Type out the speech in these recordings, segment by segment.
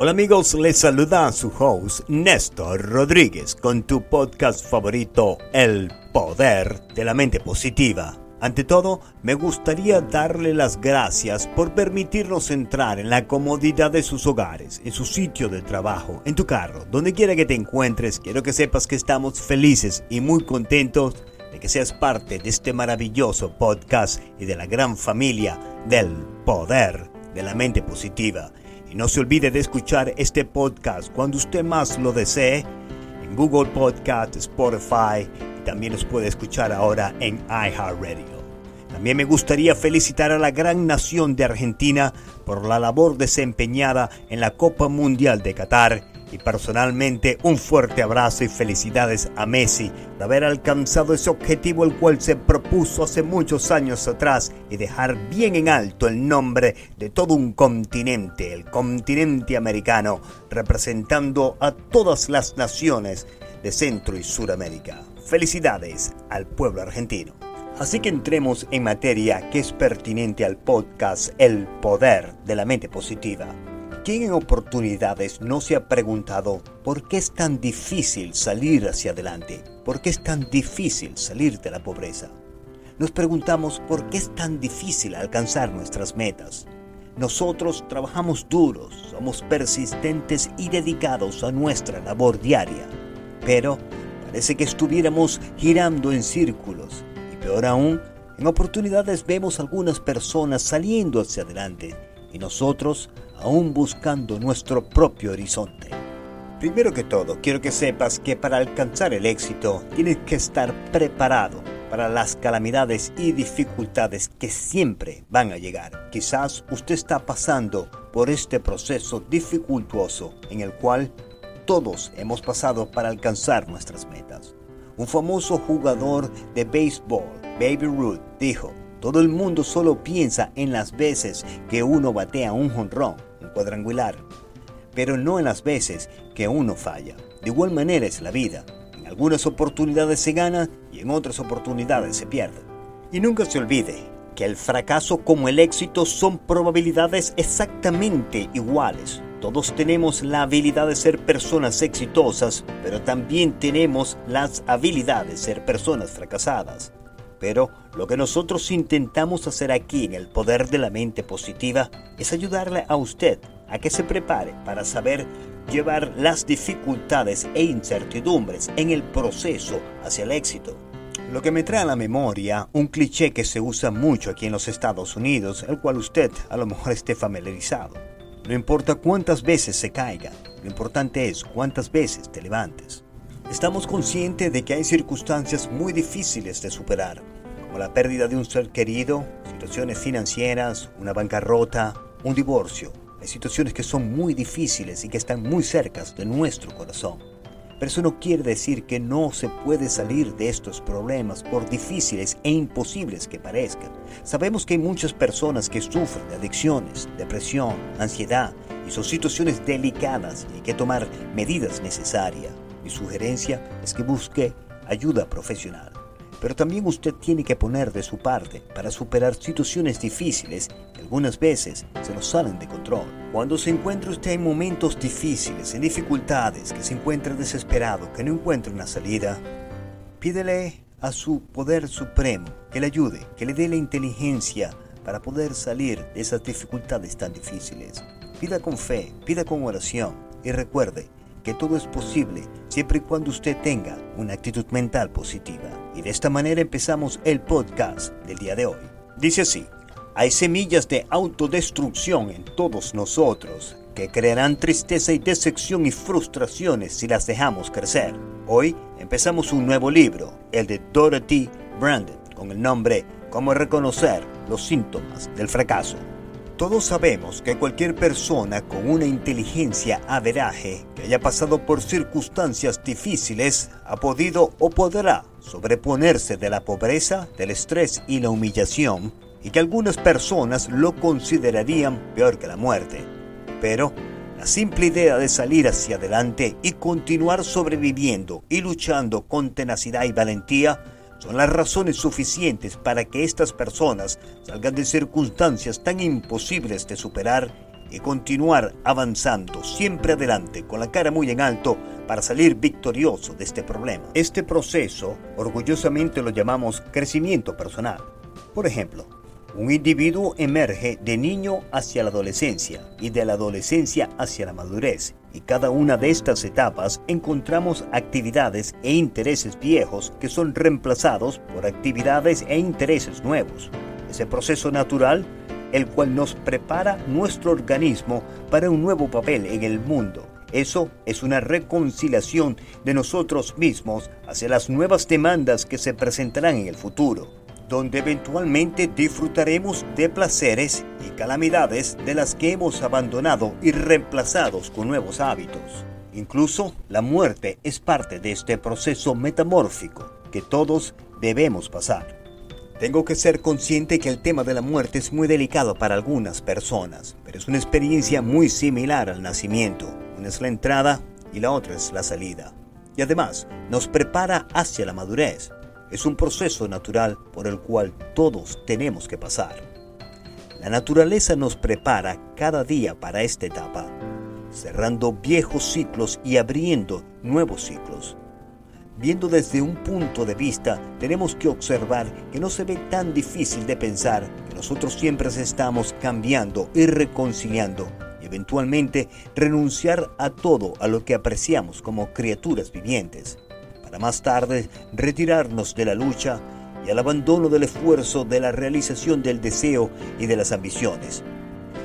Hola amigos, les saluda su host Néstor Rodríguez con tu podcast favorito El Poder de la Mente Positiva. Ante todo, me gustaría darle las gracias por permitirnos entrar en la comodidad de sus hogares, en su sitio de trabajo, en tu carro, donde quiera que te encuentres. Quiero que sepas que estamos felices y muy contentos de que seas parte de este maravilloso podcast y de la gran familia del poder de la mente positiva. Y no se olvide de escuchar este podcast cuando usted más lo desee en Google Podcast, Spotify y también nos puede escuchar ahora en iHeartRadio. También me gustaría felicitar a la gran nación de Argentina por la labor desempeñada en la Copa Mundial de Qatar y personalmente un fuerte abrazo y felicidades a Messi de haber alcanzado ese objetivo el cual se propuso hace muchos años atrás y dejar bien en alto el nombre de todo un continente, el continente americano, representando a todas las naciones de Centro y Suramérica. Felicidades al pueblo argentino. Así que entremos en materia que es pertinente al podcast El Poder de la Mente Positiva. ¿Quién en oportunidades no se ha preguntado por qué es tan difícil salir hacia adelante? ¿Por qué es tan difícil salir de la pobreza? Nos preguntamos por qué es tan difícil alcanzar nuestras metas. Nosotros trabajamos duros, somos persistentes y dedicados a nuestra labor diaria, pero parece que estuviéramos girando en círculos y peor aún, en oportunidades vemos algunas personas saliendo hacia adelante y nosotros aún buscando nuestro propio horizonte. Primero que todo, quiero que sepas que para alcanzar el éxito tienes que estar preparado para las calamidades y dificultades que siempre van a llegar. Quizás usted está pasando por este proceso dificultuoso en el cual todos hemos pasado para alcanzar nuestras metas. Un famoso jugador de béisbol, Baby Ruth, dijo, todo el mundo solo piensa en las veces que uno batea un jonrón, un cuadrangular, pero no en las veces que uno falla. De igual manera es la vida. En algunas oportunidades se gana y en otras oportunidades se pierde. Y nunca se olvide que el fracaso como el éxito son probabilidades exactamente iguales. Todos tenemos la habilidad de ser personas exitosas, pero también tenemos las habilidades de ser personas fracasadas. Pero lo que nosotros intentamos hacer aquí en el poder de la mente positiva es ayudarle a usted a que se prepare para saber llevar las dificultades e incertidumbres en el proceso hacia el éxito. Lo que me trae a la memoria un cliché que se usa mucho aquí en los Estados Unidos, el cual usted a lo mejor esté familiarizado. No importa cuántas veces se caiga, lo importante es cuántas veces te levantes. Estamos conscientes de que hay circunstancias muy difíciles de superar, como la pérdida de un ser querido, situaciones financieras, una bancarrota, un divorcio. Hay situaciones que son muy difíciles y que están muy cerca de nuestro corazón. Pero eso no quiere decir que no se puede salir de estos problemas por difíciles e imposibles que parezcan. Sabemos que hay muchas personas que sufren de adicciones, depresión, ansiedad y son situaciones delicadas y hay que tomar medidas necesarias. Sugerencia es que busque ayuda profesional. Pero también usted tiene que poner de su parte para superar situaciones difíciles que algunas veces se nos salen de control. Cuando se encuentra usted en momentos difíciles, en dificultades, que se encuentra desesperado, que no encuentra una salida, pídele a su poder supremo que le ayude, que le dé la inteligencia para poder salir de esas dificultades tan difíciles. Pida con fe, pida con oración y recuerde que todo es posible siempre y cuando usted tenga una actitud mental positiva. Y de esta manera empezamos el podcast del día de hoy. Dice así, hay semillas de autodestrucción en todos nosotros que crearán tristeza y decepción y frustraciones si las dejamos crecer. Hoy empezamos un nuevo libro, el de Dorothy Brandon, con el nombre Cómo reconocer los síntomas del fracaso. Todos sabemos que cualquier persona con una inteligencia averaje que haya pasado por circunstancias difíciles ha podido o podrá sobreponerse de la pobreza, del estrés y la humillación, y que algunas personas lo considerarían peor que la muerte. Pero la simple idea de salir hacia adelante y continuar sobreviviendo y luchando con tenacidad y valentía son las razones suficientes para que estas personas salgan de circunstancias tan imposibles de superar y continuar avanzando siempre adelante con la cara muy en alto para salir victorioso de este problema. Este proceso orgullosamente lo llamamos crecimiento personal. Por ejemplo, un individuo emerge de niño hacia la adolescencia y de la adolescencia hacia la madurez. Y cada una de estas etapas encontramos actividades e intereses viejos que son reemplazados por actividades e intereses nuevos. Ese proceso natural, el cual nos prepara nuestro organismo para un nuevo papel en el mundo. Eso es una reconciliación de nosotros mismos hacia las nuevas demandas que se presentarán en el futuro donde eventualmente disfrutaremos de placeres y calamidades de las que hemos abandonado y reemplazados con nuevos hábitos. Incluso la muerte es parte de este proceso metamórfico que todos debemos pasar. Tengo que ser consciente que el tema de la muerte es muy delicado para algunas personas, pero es una experiencia muy similar al nacimiento. Una es la entrada y la otra es la salida. Y además nos prepara hacia la madurez, es un proceso natural por el cual todos tenemos que pasar. La naturaleza nos prepara cada día para esta etapa, cerrando viejos ciclos y abriendo nuevos ciclos. Viendo desde un punto de vista, tenemos que observar que no se ve tan difícil de pensar que nosotros siempre estamos cambiando y reconciliando y eventualmente renunciar a todo a lo que apreciamos como criaturas vivientes más tarde retirarnos de la lucha y al abandono del esfuerzo de la realización del deseo y de las ambiciones.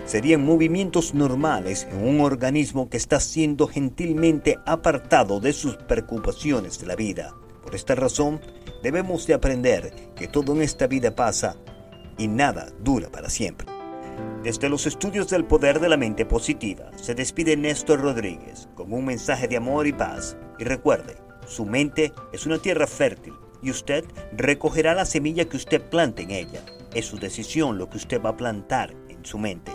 Serían movimientos normales en un organismo que está siendo gentilmente apartado de sus preocupaciones de la vida. Por esta razón, debemos de aprender que todo en esta vida pasa y nada dura para siempre. Desde los estudios del poder de la mente positiva, se despide Néstor Rodríguez con un mensaje de amor y paz. Y recuerde, su mente es una tierra fértil y usted recogerá la semilla que usted plante en ella. Es su decisión lo que usted va a plantar en su mente.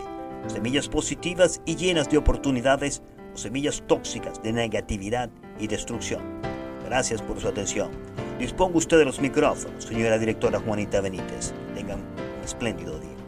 Semillas positivas y llenas de oportunidades o semillas tóxicas de negatividad y destrucción. Gracias por su atención. Disponga usted de los micrófonos, señora directora Juanita Benítez. Tengan un espléndido día.